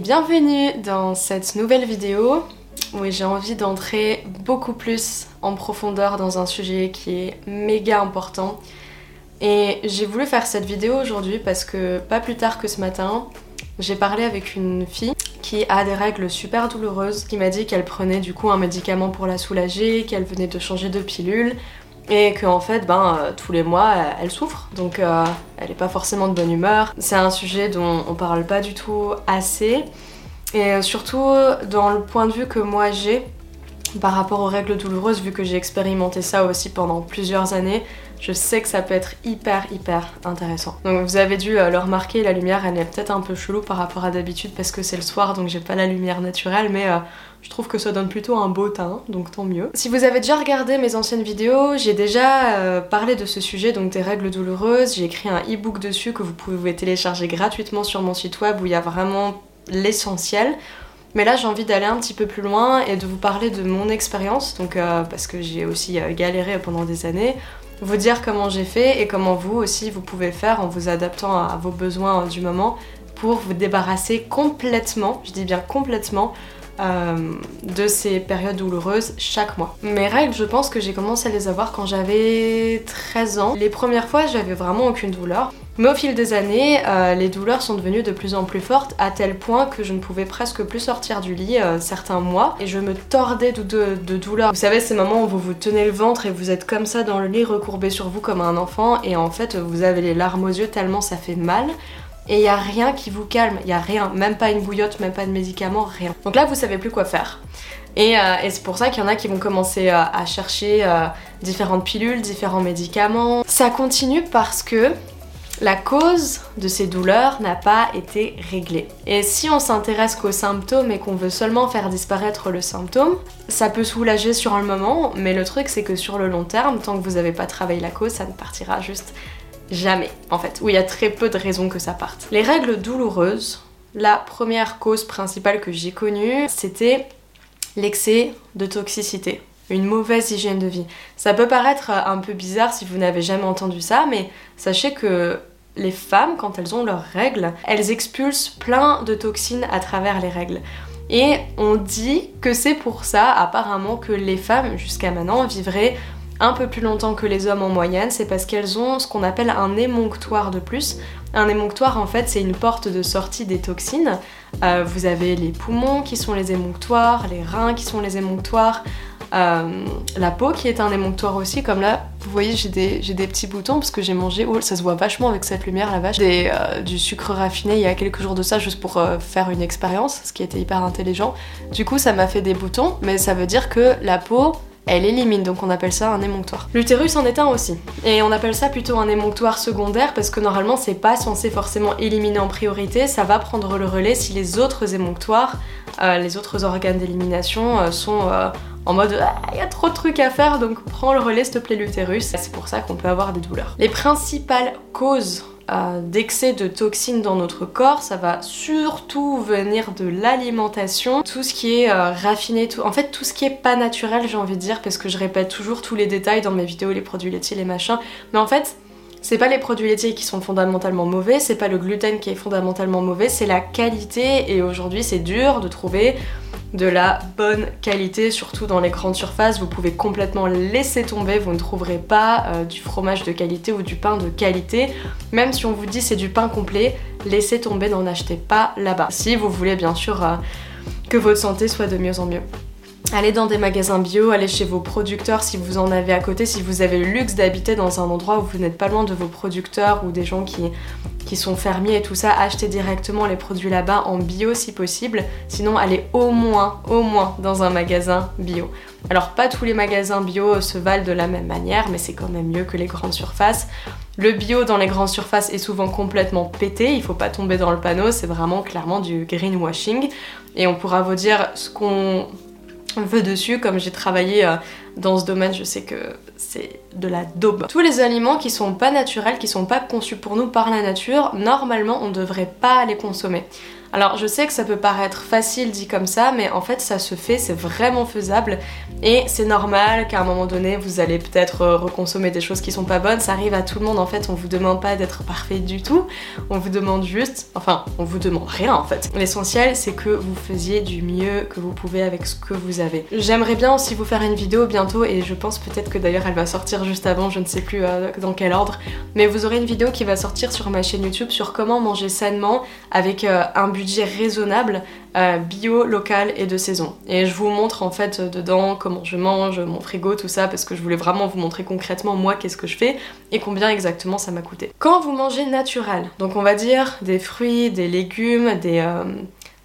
bienvenue dans cette nouvelle vidéo où j'ai envie d'entrer beaucoup plus en profondeur dans un sujet qui est méga important. Et j'ai voulu faire cette vidéo aujourd'hui parce que pas plus tard que ce matin, j'ai parlé avec une fille qui a des règles super douloureuses, qui m'a dit qu'elle prenait du coup un médicament pour la soulager, qu'elle venait de changer de pilule, et qu'en fait, ben, euh, tous les mois, elle souffre, donc euh, elle n'est pas forcément de bonne humeur. C'est un sujet dont on parle pas du tout assez, et euh, surtout dans le point de vue que moi j'ai par rapport aux règles douloureuses, vu que j'ai expérimenté ça aussi pendant plusieurs années, je sais que ça peut être hyper hyper intéressant. Donc vous avez dû le remarquer, la lumière elle est peut-être un peu chelou par rapport à d'habitude parce que c'est le soir donc j'ai pas la lumière naturelle mais je trouve que ça donne plutôt un beau teint, donc tant mieux. Si vous avez déjà regardé mes anciennes vidéos, j'ai déjà euh, parlé de ce sujet, donc des règles douloureuses. J'ai écrit un e-book dessus que vous pouvez télécharger gratuitement sur mon site web où il y a vraiment l'essentiel. Mais là j'ai envie d'aller un petit peu plus loin et de vous parler de mon expérience, donc euh, parce que j'ai aussi euh, galéré pendant des années, vous dire comment j'ai fait et comment vous aussi vous pouvez faire en vous adaptant à vos besoins du moment pour vous débarrasser complètement, je dis bien complètement, euh, de ces périodes douloureuses chaque mois. Mes règles, je pense que j'ai commencé à les avoir quand j'avais 13 ans. Les premières fois, j'avais vraiment aucune douleur. Mais au fil des années, euh, les douleurs sont devenues de plus en plus fortes à tel point que je ne pouvais presque plus sortir du lit euh, certains mois et je me tordais de, de, douleur. Vous savez, ces moments où vous vous tenez le ventre et vous êtes comme ça dans le lit recourbé sur vous comme un enfant et en fait vous avez les larmes aux yeux tellement ça fait mal et il n'y a rien qui vous calme, il n'y a rien, même pas une bouillotte, même pas de médicaments, rien. Donc là, vous savez plus quoi faire. Et, euh, c'est pour ça qu'il y en a qui vont commencer euh, à chercher euh, différentes pilules, différents médicaments. Ça continue parce que la cause de ces douleurs n'a pas été réglée. Et si on s'intéresse qu'aux symptômes et qu'on veut seulement faire disparaître le symptôme, ça peut soulager sur le moment, mais le truc c'est que sur le long terme, tant que vous n'avez pas travaillé la cause, ça ne partira juste Jamais, en fait, où il y a très peu de raisons que ça parte. Les règles douloureuses, la première cause principale que j'ai connue, c'était l'excès de toxicité, une mauvaise hygiène de vie. Ça peut paraître un peu bizarre si vous n'avez jamais entendu ça, mais sachez que les femmes, quand elles ont leurs règles, elles expulsent plein de toxines à travers les règles. Et on dit que c'est pour ça, apparemment, que les femmes, jusqu'à maintenant, vivraient un peu plus longtemps que les hommes en moyenne, c'est parce qu'elles ont ce qu'on appelle un émonctoire de plus. Un émonctoire, en fait, c'est une porte de sortie des toxines. Euh, vous avez les poumons qui sont les émonctoires, les reins qui sont les émonctoires, euh, la peau qui est un émonctoire aussi, comme là, vous voyez, j'ai des, des, petits boutons parce que j'ai mangé, oh, ça se voit vachement avec cette lumière, la vache, euh, du sucre raffiné il y a quelques jours de ça, juste pour faire une expérience, ce qui était hyper intelligent. Du coup, ça m'a fait des boutons, mais ça veut dire que la peau elle élimine, donc on appelle ça un émonctoire. L'utérus en est un aussi, et on appelle ça plutôt un émonctoire secondaire parce que normalement c'est pas censé forcément éliminer en priorité, ça va prendre le relais si les autres émonctoires, euh, les autres organes d'élimination euh, sont euh, en mode il ah, y a trop de trucs à faire donc prends le relais s'il te plaît l'utérus. C'est pour ça qu'on peut avoir des douleurs. Les principales causes d'excès de toxines dans notre corps, ça va surtout venir de l'alimentation, tout ce qui est euh, raffiné, tout, en fait tout ce qui est pas naturel j'ai envie de dire parce que je répète toujours tous les détails dans mes vidéos, les produits laitiers, les machins, mais en fait c'est pas les produits laitiers qui sont fondamentalement mauvais, c'est pas le gluten qui est fondamentalement mauvais, c'est la qualité. Et aujourd'hui c'est dur de trouver de la bonne qualité, surtout dans les grandes surfaces. Vous pouvez complètement laisser tomber, vous ne trouverez pas euh, du fromage de qualité ou du pain de qualité. Même si on vous dit c'est du pain complet, laissez tomber, n'en achetez pas là-bas. Si vous voulez bien sûr euh, que votre santé soit de mieux en mieux. Allez dans des magasins bio, allez chez vos producteurs si vous en avez à côté, si vous avez le luxe d'habiter dans un endroit où vous n'êtes pas loin de vos producteurs ou des gens qui, sont fermiers et tout ça, achetez directement les produits là-bas en bio si possible. Sinon, allez au moins, au moins dans un magasin bio. Alors pas tous les magasins bio se valent de la même manière, mais c'est quand même mieux que les grandes surfaces. Le bio dans les grandes surfaces est souvent complètement pété, il faut pas tomber dans le panneau, c'est vraiment clairement du greenwashing. Et on pourra vous dire ce qu'on veut dessus, comme j'ai travaillé euh, dans ce domaine, je sais que c'est de la daube. Tous les aliments qui sont pas naturels, qui sont pas conçus pour nous par la nature, normalement on devrait pas les consommer. Alors je sais que ça peut paraître facile dit comme ça, mais en fait ça se fait, c'est vraiment faisable. Et c'est normal qu'à un moment donné vous allez peut-être euh, reconsommer des choses qui sont pas bonnes, ça arrive à tout le monde en fait, on vous demande pas d'être parfait du tout, on vous demande juste, enfin on vous demande rien en fait. L'essentiel c'est que vous faisiez du mieux que vous pouvez avec ce que vous avez. J'aimerais bien aussi vous faire une vidéo bientôt et je pense peut-être que d'ailleurs elle va sortir juste avant, je ne sais plus euh, dans quel ordre, mais vous aurez une vidéo qui va sortir sur ma chaîne YouTube sur comment manger sainement avec euh, un budget raisonnable, euh, bio, local et de saison. Et je vous montre en fait dedans comment je mange, mon frigo, tout ça, parce que je voulais vraiment vous montrer concrètement moi qu'est-ce que je fais et combien exactement ça m'a coûté. Quand vous mangez naturel, donc on va dire des fruits, des légumes, des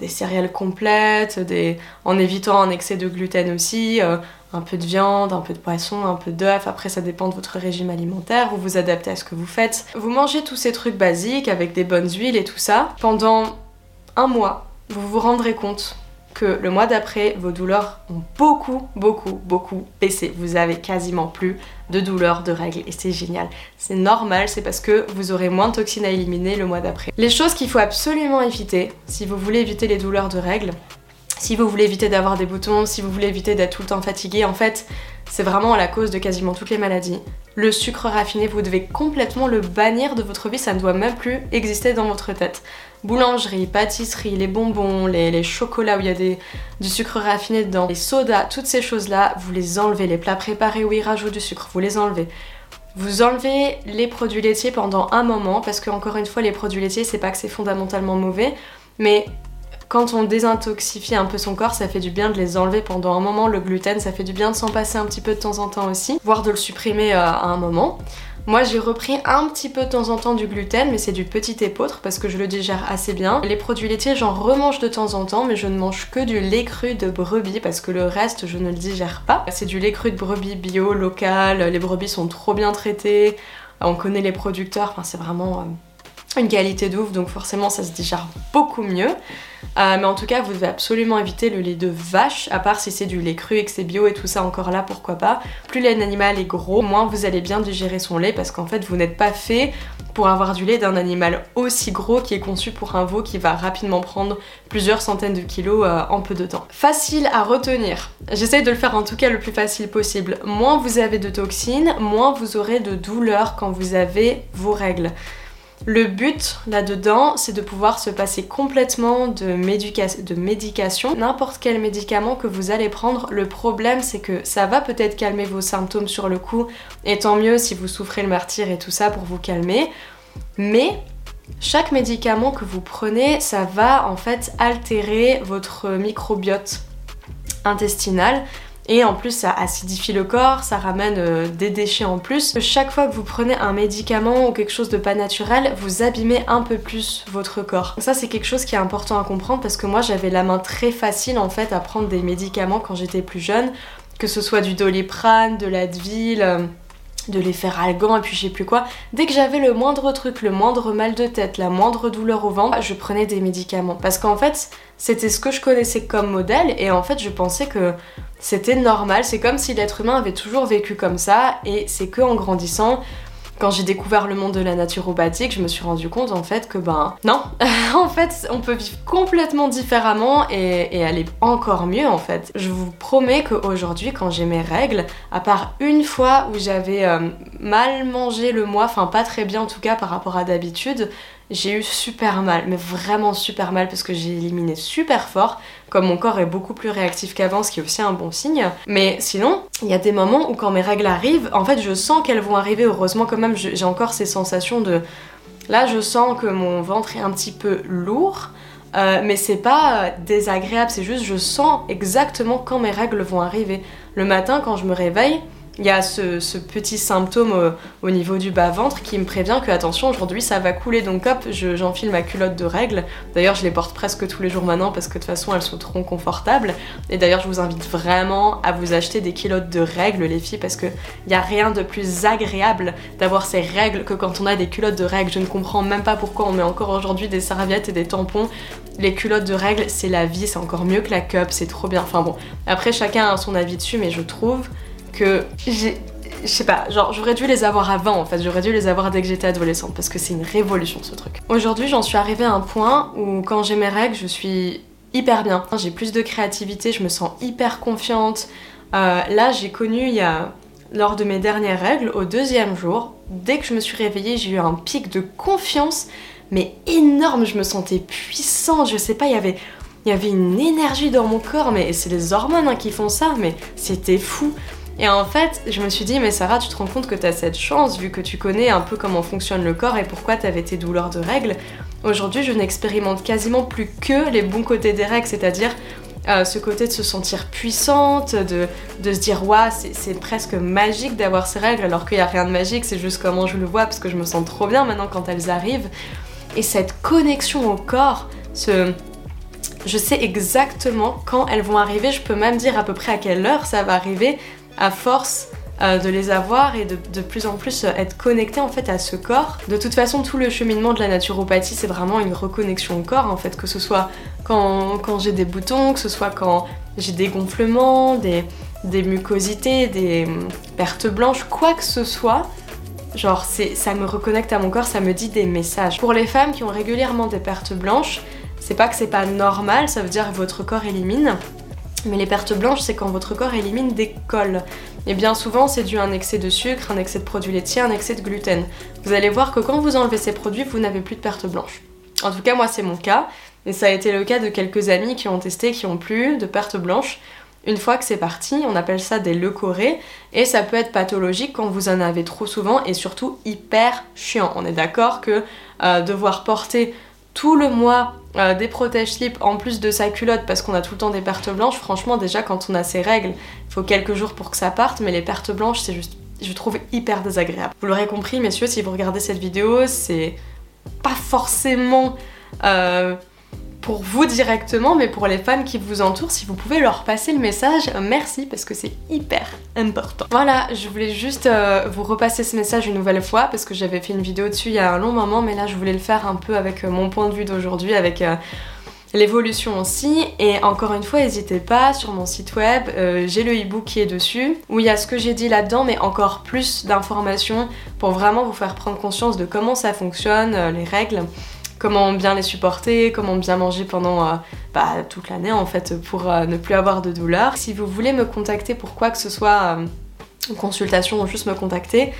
des céréales complètes, en évitant un excès de gluten aussi, euh, un peu de viande, un peu de poisson, un peu d'œuf, après ça dépend de votre régime alimentaire, vous vous adaptez à ce que vous faites. Vous mangez tous ces trucs basiques avec des bonnes huiles et tout ça. Pendant mois, vous vous rendrez compte que le mois d'après, vos douleurs ont beaucoup, beaucoup, beaucoup baissé. Vous avez quasiment plus de douleurs de règles et c'est génial. C'est normal, c'est parce que vous aurez moins de toxines à éliminer le mois d'après. Les choses qu'il faut absolument éviter si vous voulez éviter les douleurs de règles, si vous voulez éviter d'avoir des boutons, si vous voulez éviter d'être tout le temps fatigué, en fait, c'est vraiment la cause de quasiment toutes les maladies. Le sucre raffiné, vous devez complètement le bannir de votre vie, ça ne doit même plus exister dans votre tête. Boulangerie, pâtisserie, les bonbons, les, chocolats où il y a du sucre raffiné dedans, les sodas, toutes ces choses-là, vous les enlevez. Les plats préparés où ils rajoutent du sucre, vous les enlevez. Vous enlevez les produits laitiers pendant un moment parce que encore une fois les produits laitiers c'est pas que c'est fondamentalement mauvais mais quand on désintoxifie un peu son corps, ça fait du bien de les enlever pendant un moment. Le gluten, ça fait du bien de s'en passer un petit peu de temps en temps aussi, voire de le supprimer euh, à un moment. Moi j'ai repris un petit peu de temps en temps du gluten mais c'est du petit épeautre parce que je le digère assez bien. Les produits laitiers j'en remange de temps en temps mais je ne mange que du lait cru de brebis parce que le reste je ne le digère pas. C'est du lait cru de brebis bio, local, les brebis sont trop bien traitées, on connaît les producteurs, enfin c'est vraiment... Une qualité de donc forcément ça se digère beaucoup mieux. Euh, mais en tout cas, vous devez absolument éviter le lait de vache, à part si c'est du lait cru et que c'est bio et tout ça, encore là, pourquoi pas. Plus l'animal est gros, moins vous allez bien digérer son lait parce qu'en fait, vous n'êtes pas fait pour avoir du lait d'un animal aussi gros qui est conçu pour un veau qui va rapidement prendre plusieurs centaines de kilos euh, en peu de temps. Facile à retenir. J'essaie de le faire en tout cas le plus facile possible. Moins vous avez de toxines, moins vous aurez de douleurs quand vous avez vos règles. Le but là-dedans, c'est de pouvoir se passer complètement de, médication. N'importe quel médicament que vous allez prendre, le problème c'est que ça va peut-être calmer vos symptômes sur le coup, et tant mieux si vous souffrez le martyr et tout ça pour vous calmer. Mais chaque médicament que vous prenez, ça va en fait altérer votre microbiote intestinal et en plus, ça acidifie le corps, ça ramène euh, des déchets en plus. Chaque fois que vous prenez un médicament ou quelque chose de pas naturel, vous abîmez un peu plus votre corps. Ça, c'est quelque chose qui est important à comprendre parce que moi, j'avais la main très facile en fait à prendre des médicaments quand j'étais plus jeune, que ce soit du doliprane, de l'Advil. De les faire algans et puis je sais plus quoi. Dès que j'avais le moindre truc, le moindre mal de tête, la moindre douleur au ventre, je prenais des médicaments. Parce qu'en fait, c'était ce que je connaissais comme modèle et en fait, je pensais que c'était normal. C'est comme si l'être humain avait toujours vécu comme ça et c'est que en grandissant quand j'ai découvert le monde de la naturopathie, je me suis rendu compte en fait que ben non, en fait on peut vivre complètement différemment et, aller encore mieux en fait. Je vous promets qu'aujourd'hui quand j'ai mes règles, à part une fois où j'avais euh, mal mangé le mois, enfin pas très bien en tout cas par rapport à d'habitude, j'ai eu super mal, mais vraiment super mal parce que j'ai éliminé super fort, comme mon corps est beaucoup plus réactif qu'avant, ce qui est aussi un bon signe. Mais sinon, il y a des moments où quand mes règles arrivent, en fait je sens qu'elles vont arriver, heureusement quand même j'ai encore ces sensations de... Là je sens que mon ventre est un petit peu lourd, euh, mais c'est pas désagréable, c'est juste je sens exactement quand mes règles vont arriver. Le matin quand je me réveille, il y a ce, petit symptôme au, niveau du bas-ventre qui me prévient que attention aujourd'hui ça va couler donc hop j'enfile ma culotte de règles. D'ailleurs je les porte presque tous les jours maintenant parce que de toute façon elles sont trop confortables. Et d'ailleurs je vous invite vraiment à vous acheter des culottes de règles les filles parce qu'il n'y a rien de plus agréable d'avoir ces règles que quand on a des culottes de règles. Je ne comprends même pas pourquoi on met encore aujourd'hui des serviettes et des tampons. Les culottes de règles c'est la vie, c'est encore mieux que la cup, c'est trop bien. Enfin bon, après chacun a son avis dessus mais je trouve que je sais pas, genre j'aurais dû les avoir avant en fait, j'aurais dû les avoir dès que j'étais adolescente parce que c'est une révolution ce truc. Aujourd'hui j'en suis arrivée à un point où quand j'ai mes règles je suis hyper bien. J'ai plus de créativité, je me sens hyper confiante. Euh, là j'ai connu il y a lors de mes dernières règles, au deuxième jour, dès que je me suis réveillée, j'ai eu un pic de confiance, mais énorme, je me sentais puissante, je sais pas, il y avait, il y avait une énergie dans mon corps, mais c'est les hormones hein, qui font ça, mais c'était fou. Et en fait, je me suis dit, mais Sarah, tu te rends compte que tu as cette chance, vu que tu connais un peu comment fonctionne le corps et pourquoi tu avais tes douleurs de règles. Aujourd'hui, je n'expérimente quasiment plus que les bons côtés des règles, c'est-à-dire euh, ce côté de se sentir puissante, de, se dire waouh, c'est presque magique d'avoir ces règles alors qu'il n'y a rien de magique, c'est juste comment je le vois parce que je me sens trop bien maintenant quand elles arrivent. Et cette connexion au corps, je sais exactement quand elles vont arriver, je peux même dire à peu près à quelle heure ça va arriver à force euh, de les avoir et de, de plus en plus euh, être connecté en fait à ce corps. De toute façon, tout le cheminement de la naturopathie, c'est vraiment une reconnexion au corps en fait, que ce soit quand, j'ai des boutons, que ce soit quand j'ai des gonflements, des, des mucosités, des hum, pertes blanches, quoi que ce soit. Genre, ça me reconnecte à mon corps, ça me dit des messages. Pour les femmes qui ont régulièrement des pertes blanches, c'est pas que c'est pas normal, ça veut dire que votre corps élimine. Mais les pertes blanches, c'est quand votre corps élimine des cols. Et bien souvent, c'est dû à un excès de sucre, un excès de produits laitiers, un excès de gluten. Vous allez voir que quand vous enlevez ces produits, vous n'avez plus de pertes blanches. En tout cas, moi, c'est mon cas. Et ça a été le cas de quelques amis qui ont testé, qui ont plus de pertes blanches. Une fois que c'est parti, on appelle ça des leucorrhées et ça peut être pathologique quand vous en avez trop souvent et surtout hyper chiant. On est d'accord que euh, devoir porter tout le mois euh, des protèges slip en plus de sa culotte parce qu'on a tout le temps des pertes blanches, franchement déjà quand on a ses règles, il faut quelques jours pour que ça parte, mais les pertes blanches c'est juste, je trouve hyper désagréable. Vous l'aurez compris messieurs, si vous regardez cette vidéo, c'est pas forcément... Euh, pour vous directement, mais pour les femmes qui vous entourent, si vous pouvez leur passer le message, merci parce que c'est hyper important. Voilà, je voulais juste euh, vous repasser ce message une nouvelle fois parce que j'avais fait une vidéo dessus il y a un long moment, mais là je voulais le faire un peu avec euh, mon point de vue d'aujourd'hui, avec euh, l'évolution aussi. Et encore une fois, n'hésitez pas, sur mon site web, j'ai le e-book qui est dessus, où il y a ce que j'ai dit là-dedans, mais encore plus d'informations pour vraiment vous faire prendre conscience de comment ça fonctionne, les règles comment bien les supporter, comment bien manger pendant euh, bah, toute l'année en fait pour euh, ne plus avoir de douleur. Si vous voulez me contacter pour quoi que ce soit, euh, consultation ou juste me contacter,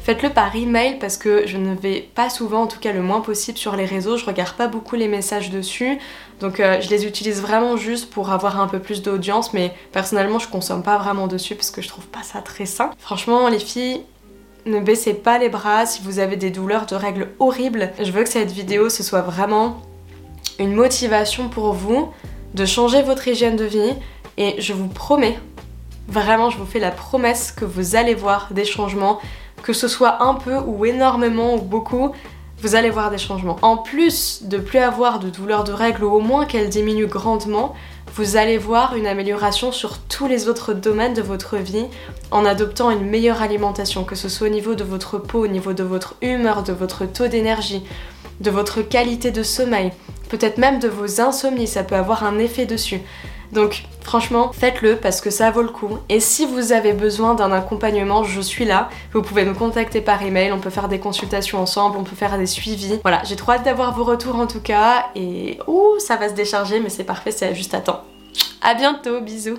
faites-le par email parce que je ne vais pas souvent, en tout cas le moins possible sur les réseaux, je regarde pas beaucoup les messages dessus, donc je les utilise vraiment juste pour avoir un peu plus d'audience, mais personnellement je consomme pas vraiment dessus parce que je trouve pas ça très sain. Franchement les filles, ne baissez pas les bras si vous avez des douleurs de règles horribles. Je veux que cette vidéo ce soit vraiment une motivation pour vous de changer votre hygiène de vie et je vous promets, vraiment je vous fais la promesse que vous allez voir des changements, que ce soit un peu ou énormément ou beaucoup, vous allez voir des changements. En plus de plus avoir de douleurs de règles ou au moins qu'elles diminuent grandement, vous allez voir une amélioration sur tous les autres domaines de votre vie en adoptant une meilleure alimentation, que ce soit au niveau de votre peau, au niveau de votre humeur, de votre taux d'énergie, de votre qualité de sommeil, peut-être même de vos insomnies, ça peut avoir un effet dessus. Donc franchement, faites-le parce que ça vaut le coup. Et si vous avez besoin d'un accompagnement, je suis là. Vous pouvez me contacter par email, on peut faire des consultations ensemble, on peut faire des suivis. Voilà, j'ai trop hâte d'avoir vos retours en tout cas. Et ouh, ça va se décharger, mais c'est parfait, c'est juste à temps. À bientôt, bisous